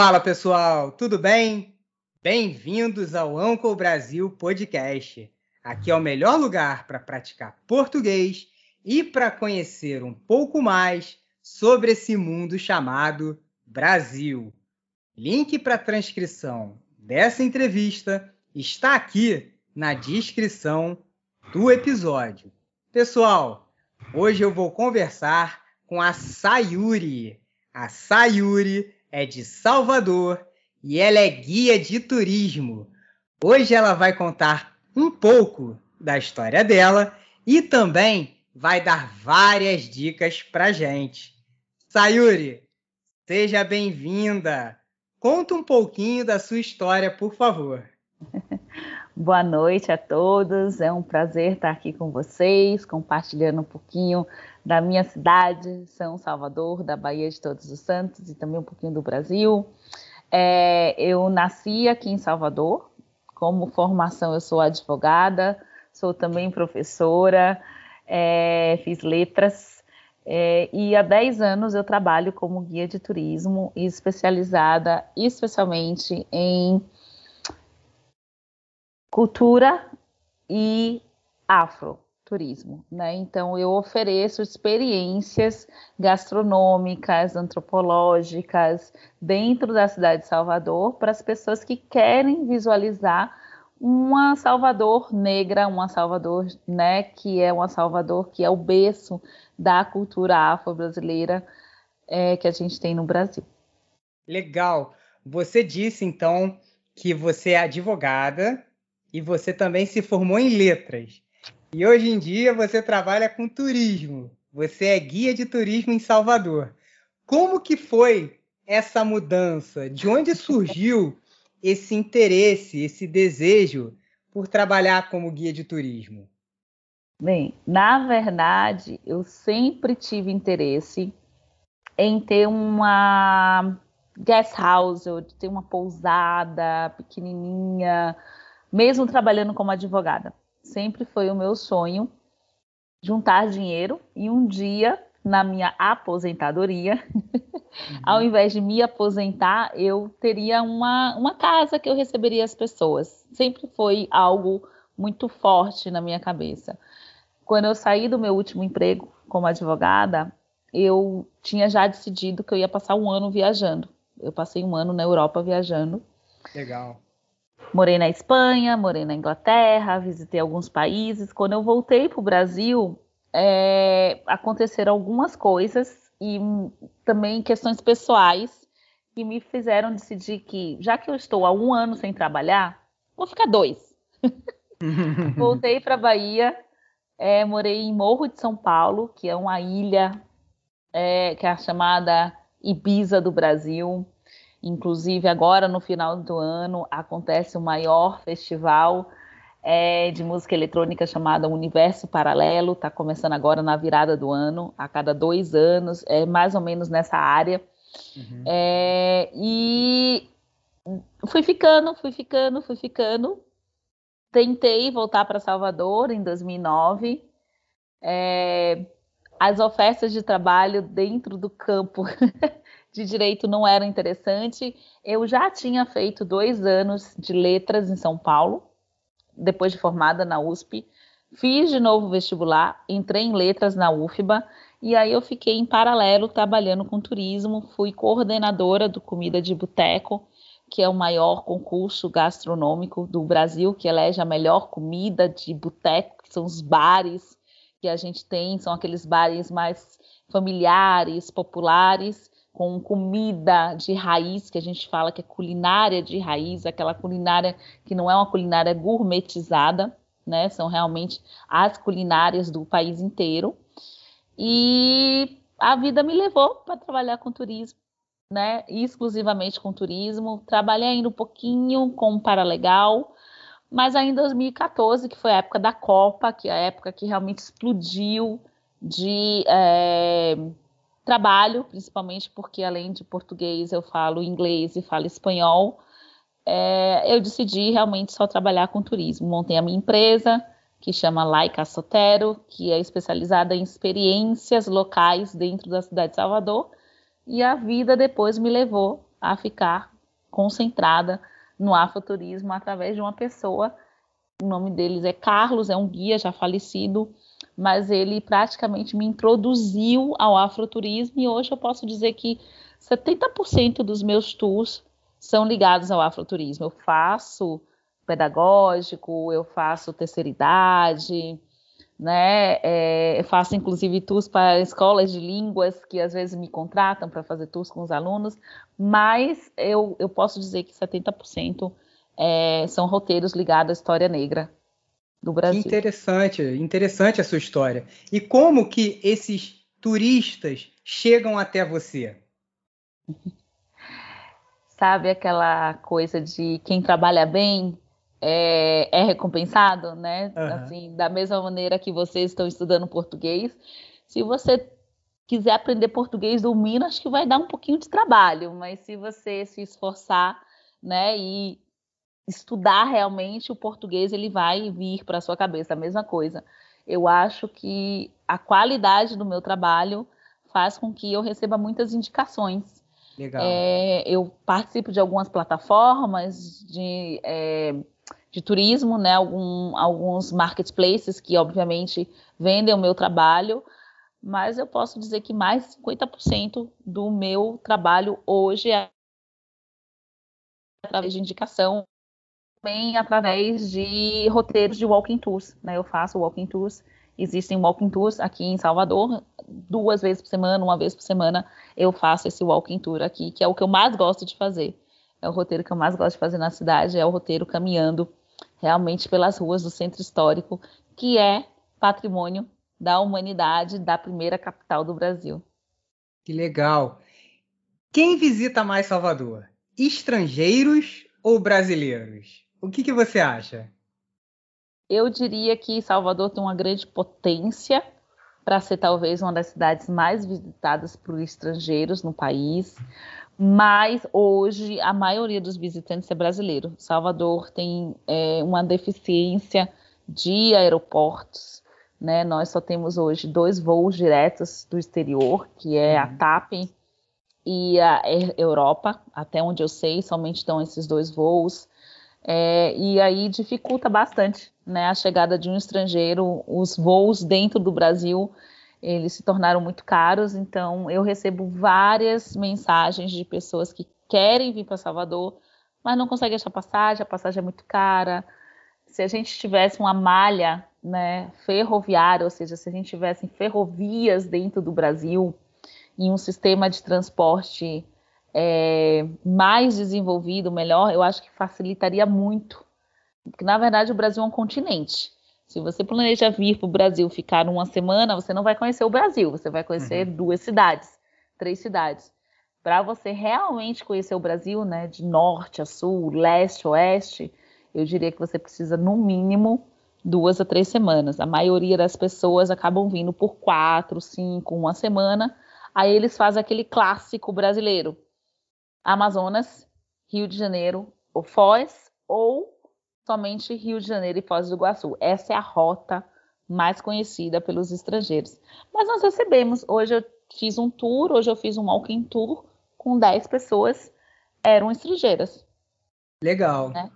Fala pessoal, tudo bem? Bem-vindos ao Uncle Brasil Podcast. Aqui é o melhor lugar para praticar português e para conhecer um pouco mais sobre esse mundo chamado Brasil. Link para a transcrição dessa entrevista está aqui na descrição do episódio. Pessoal, hoje eu vou conversar com a Sayuri. A Sayuri é de Salvador e ela é guia de turismo. Hoje ela vai contar um pouco da história dela e também vai dar várias dicas para gente. Sayuri, seja bem-vinda. Conta um pouquinho da sua história, por favor. Boa noite a todos. É um prazer estar aqui com vocês, compartilhando um pouquinho da minha cidade, São Salvador, da Bahia de Todos os Santos e também um pouquinho do Brasil. É, eu nasci aqui em Salvador. Como formação, eu sou advogada, sou também professora, é, fiz letras. É, e há 10 anos eu trabalho como guia de turismo, especializada especialmente em cultura e afroturismo, né? Então eu ofereço experiências gastronômicas, antropológicas dentro da cidade de Salvador para as pessoas que querem visualizar uma Salvador negra, uma Salvador, né, que é uma Salvador que é o berço da cultura afro-brasileira é, que a gente tem no Brasil. Legal. Você disse então que você é advogada e você também se formou em letras. E hoje em dia você trabalha com turismo. Você é guia de turismo em Salvador. Como que foi essa mudança? De onde surgiu esse interesse, esse desejo por trabalhar como guia de turismo? Bem, na verdade, eu sempre tive interesse em ter uma guest house, ter uma pousada pequenininha, mesmo trabalhando como advogada. Sempre foi o meu sonho juntar dinheiro e um dia, na minha aposentadoria, uhum. ao invés de me aposentar, eu teria uma, uma casa que eu receberia as pessoas. Sempre foi algo muito forte na minha cabeça. Quando eu saí do meu último emprego como advogada, eu tinha já decidido que eu ia passar um ano viajando. Eu passei um ano na Europa viajando. Legal. Morei na Espanha, morei na Inglaterra, visitei alguns países. Quando eu voltei para o Brasil, é, aconteceram algumas coisas e também questões pessoais que me fizeram decidir que, já que eu estou há um ano sem trabalhar, vou ficar dois. Voltei para a Bahia, é, morei em Morro de São Paulo, que é uma ilha é, que é a chamada Ibiza do Brasil. Inclusive, agora no final do ano acontece o maior festival é, de música eletrônica chamado Universo Paralelo. Está começando agora na virada do ano, a cada dois anos, é mais ou menos nessa área. Uhum. É, e fui ficando, fui ficando, fui ficando. Tentei voltar para Salvador em 2009. É, as ofertas de trabalho dentro do campo de direito não era interessante. Eu já tinha feito dois anos de letras em São Paulo, depois de formada na USP. Fiz de novo vestibular, entrei em letras na UFBA e aí eu fiquei em paralelo trabalhando com turismo. Fui coordenadora do Comida de Boteco, que é o maior concurso gastronômico do Brasil, que elege a melhor comida de boteco, que são os bares que a gente tem, são aqueles bares mais familiares, populares com comida de raiz, que a gente fala que é culinária de raiz, aquela culinária que não é uma culinária gourmetizada, né? São realmente as culinárias do país inteiro. E a vida me levou para trabalhar com turismo, né? Exclusivamente com turismo. Trabalhei ainda um pouquinho com Paralegal, mas aí em 2014, que foi a época da Copa, que é a época que realmente explodiu de é, trabalho, principalmente porque além de português eu falo inglês e falo espanhol, é, eu decidi realmente só trabalhar com turismo. Montei a minha empresa, que chama Laica Sotero, que é especializada em experiências locais dentro da cidade de Salvador, e a vida depois me levou a ficar concentrada no afroturismo através de uma pessoa. O nome deles é Carlos, é um guia já falecido, mas ele praticamente me introduziu ao afroturismo e hoje eu posso dizer que 70% dos meus tours são ligados ao afroturismo. Eu faço pedagógico, eu faço terceira idade, né? É, faço inclusive tours para escolas de línguas que às vezes me contratam para fazer tours com os alunos, mas eu, eu posso dizer que 70% é, são roteiros ligados à história negra do Brasil. Que interessante, interessante a sua história. E como que esses turistas chegam até você? Sabe aquela coisa de quem trabalha bem é, é recompensado, né? Uhum. Assim, da mesma maneira que vocês estão estudando português, se você quiser aprender português do Minas, acho que vai dar um pouquinho de trabalho, mas se você se esforçar, né, e estudar realmente o português, ele vai vir para sua cabeça, a mesma coisa. Eu acho que a qualidade do meu trabalho faz com que eu receba muitas indicações. Legal. É, eu participo de algumas plataformas de é, de turismo, né? Algum, alguns marketplaces que, obviamente, vendem o meu trabalho, mas eu posso dizer que mais de 50% do meu trabalho hoje é através de indicação, também através de roteiros de walking tours, né? Eu faço walking tours, existem walking tours aqui em Salvador, duas vezes por semana, uma vez por semana, eu faço esse walking tour aqui, que é o que eu mais gosto de fazer. É o roteiro que eu mais gosto de fazer na cidade, é o roteiro caminhando realmente pelas ruas do centro histórico, que é patrimônio da humanidade da primeira capital do Brasil. Que legal. Quem visita mais Salvador? Estrangeiros ou brasileiros? O que, que você acha? Eu diria que Salvador tem uma grande potência para ser talvez uma das cidades mais visitadas por estrangeiros no país, mas hoje a maioria dos visitantes é brasileiro. Salvador tem é, uma deficiência de aeroportos, né? Nós só temos hoje dois voos diretos do exterior, que é a uhum. TAP e a Europa, até onde eu sei, somente estão esses dois voos. É, e aí dificulta bastante né, a chegada de um estrangeiro, os voos dentro do Brasil eles se tornaram muito caros, então eu recebo várias mensagens de pessoas que querem vir para Salvador, mas não conseguem achar passagem, a passagem é muito cara. Se a gente tivesse uma malha né, ferroviária, ou seja, se a gente tivesse ferrovias dentro do Brasil e um sistema de transporte é, mais desenvolvido, melhor, eu acho que facilitaria muito. Porque, na verdade, o Brasil é um continente. Se você planeja vir para o Brasil ficar uma semana, você não vai conhecer o Brasil, você vai conhecer uhum. duas cidades, três cidades. Para você realmente conhecer o Brasil, né, de norte a sul, leste a oeste, eu diria que você precisa, no mínimo, duas a três semanas. A maioria das pessoas acabam vindo por quatro, cinco, uma semana. Aí eles fazem aquele clássico brasileiro: Amazonas, Rio de Janeiro, ou Foz, ou somente Rio de Janeiro e Foz do Iguaçu. Essa é a rota mais conhecida pelos estrangeiros. Mas nós recebemos, hoje eu fiz um tour, hoje eu fiz um walking tour com 10 pessoas, eram estrangeiras. Legal. Né?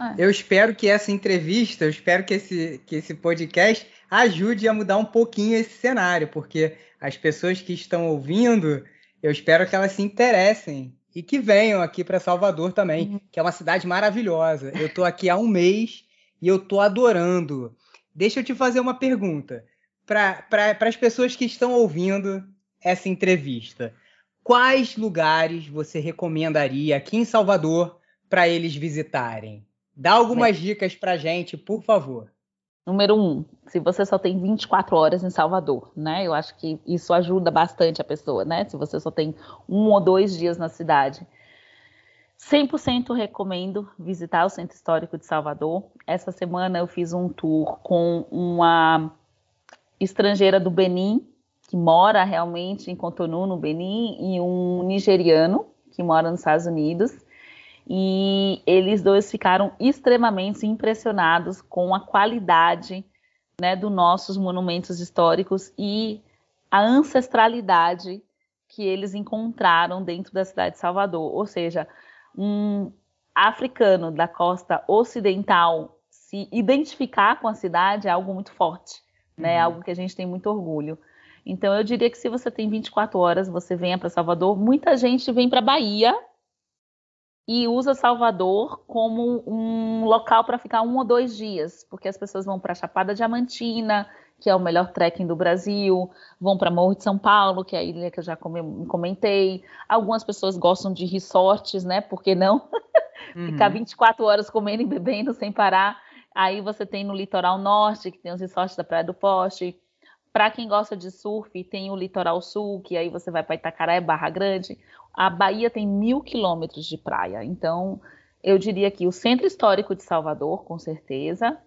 É. Eu espero que essa entrevista, eu espero que esse, que esse podcast ajude a mudar um pouquinho esse cenário, porque as pessoas que estão ouvindo, eu espero que elas se interessem e que venham aqui para Salvador também, uhum. que é uma cidade maravilhosa. Eu estou aqui há um mês e eu estou adorando. Deixa eu te fazer uma pergunta para as pessoas que estão ouvindo essa entrevista. Quais lugares você recomendaria aqui em Salvador para eles visitarem? Dá algumas dicas para gente, por favor. Número um, se você só tem 24 horas em Salvador, né? Eu acho que isso ajuda bastante a pessoa, né? Se você só tem um ou dois dias na cidade. 100% recomendo visitar o Centro Histórico de Salvador. Essa semana eu fiz um tour com uma estrangeira do Benin, que mora realmente em Cotonou, no Benin, e um nigeriano, que mora nos Estados Unidos e eles dois ficaram extremamente impressionados com a qualidade né, dos nossos monumentos históricos e a ancestralidade que eles encontraram dentro da cidade de Salvador. Ou seja, um africano da costa ocidental se identificar com a cidade é algo muito forte, né? Uhum. Algo que a gente tem muito orgulho. Então eu diria que se você tem 24 horas, você venha para Salvador. Muita gente vem para Bahia e usa Salvador como um local para ficar um ou dois dias, porque as pessoas vão para Chapada Diamantina, que é o melhor trekking do Brasil, vão para Morro de São Paulo, que é a ilha que eu já comentei. Algumas pessoas gostam de resorts, né? Por que não? Uhum. Ficar 24 horas comendo e bebendo sem parar. Aí você tem no litoral norte, que tem os resorts da Praia do Poste. Para quem gosta de surf, tem o litoral sul, que aí você vai para Itacaré, Barra Grande. A Bahia tem mil quilômetros de praia. Então, eu diria que o centro histórico de Salvador, com certeza,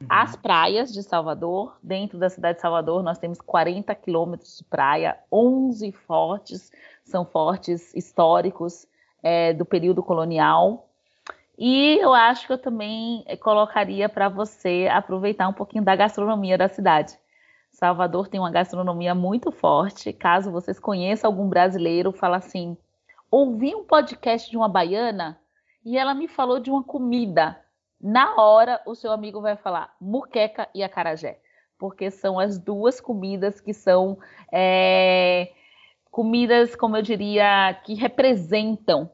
Uhum. As praias de Salvador, dentro da cidade de Salvador, nós temos 40 quilômetros de praia, 11 fortes, são fortes históricos é, do período colonial. E eu acho que eu também é, colocaria para você aproveitar um pouquinho da gastronomia da cidade. Salvador tem uma gastronomia muito forte. Caso vocês conheçam algum brasileiro, fala assim: ouvi um podcast de uma baiana e ela me falou de uma comida na hora o seu amigo vai falar muqueca e acarajé, porque são as duas comidas que são é, comidas, como eu diria, que representam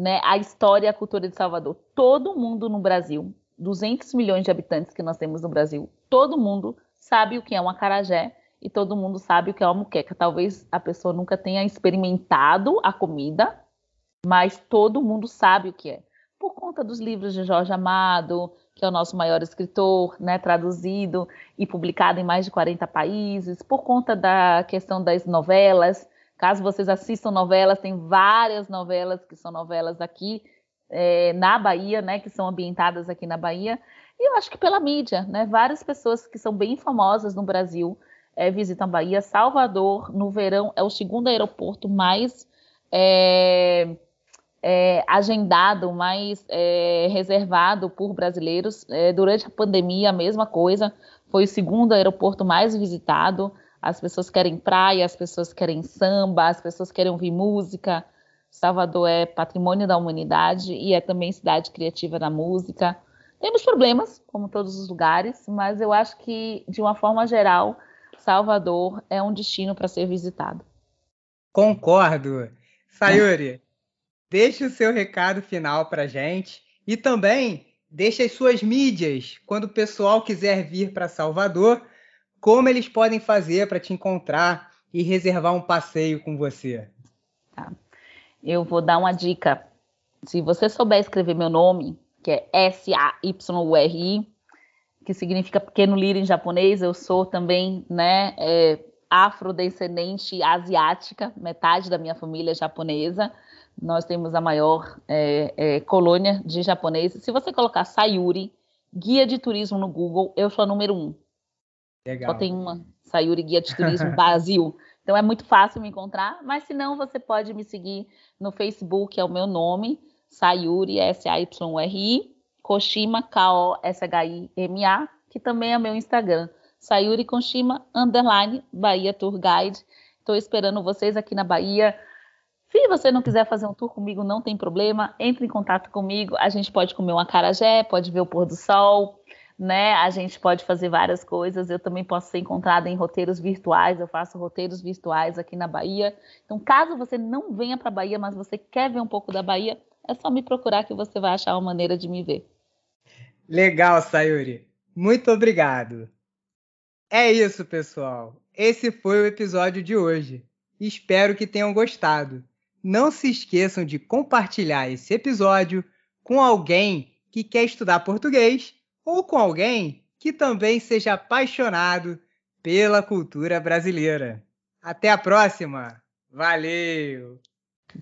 né, a história e a cultura de Salvador. Todo mundo no Brasil, 200 milhões de habitantes que nós temos no Brasil, todo mundo sabe o que é um acarajé e todo mundo sabe o que é uma muqueca. Talvez a pessoa nunca tenha experimentado a comida, mas todo mundo sabe o que é por conta dos livros de Jorge Amado, que é o nosso maior escritor, né, traduzido e publicado em mais de 40 países, por conta da questão das novelas. Caso vocês assistam novelas, tem várias novelas que são novelas aqui é, na Bahia, né, que são ambientadas aqui na Bahia. E eu acho que pela mídia, né, várias pessoas que são bem famosas no Brasil é, visitam Bahia. Salvador, no verão, é o segundo aeroporto mais é, é, agendado, mais reservado por brasileiros. Durante a pandemia, a mesma coisa, foi o segundo aeroporto mais visitado. As pessoas querem praia, as pessoas querem samba, as pessoas querem ouvir música. Salvador é patrimônio da humanidade e é também cidade criativa da música. Temos problemas, como todos os lugares, mas eu acho que, de uma forma geral, Salvador é um destino para ser visitado. Concordo. Sayuri, Deixe o seu recado final para gente e também deixe as suas mídias quando o pessoal quiser vir para Salvador, como eles podem fazer para te encontrar e reservar um passeio com você. Tá. Eu vou dar uma dica. Se você souber escrever meu nome, que é S-A-Y-U-R-I, que significa pequeno lírio em japonês, eu sou também, né, é, afrodescendente asiática, metade da minha família é japonesa. Nós temos a maior é, é, colônia de japoneses. Se você colocar Sayuri, guia de turismo no Google, eu sou a número um. Legal. Só tem uma Sayuri Guia de Turismo Brasil. Então é muito fácil me encontrar, mas se não, você pode me seguir no Facebook, é o meu nome, Sayuri, S-A-Y-R-I, Koshima, K-O-S-H-I-M-A, que também é meu Instagram, Sayuri Koshima, underline, Bahia Tour Guide. Estou esperando vocês aqui na Bahia. Se você não quiser fazer um tour comigo, não tem problema, entre em contato comigo. A gente pode comer um acarajé, pode ver o pôr do sol, né? A gente pode fazer várias coisas. Eu também posso ser encontrada em roteiros virtuais. Eu faço roteiros virtuais aqui na Bahia. Então, caso você não venha para a Bahia, mas você quer ver um pouco da Bahia, é só me procurar que você vai achar uma maneira de me ver. Legal, Sayuri. Muito obrigado. É isso, pessoal. Esse foi o episódio de hoje. Espero que tenham gostado não se esqueçam de compartilhar esse episódio com alguém que quer estudar português ou com alguém que também seja apaixonado pela cultura brasileira. Até a próxima! Valeu!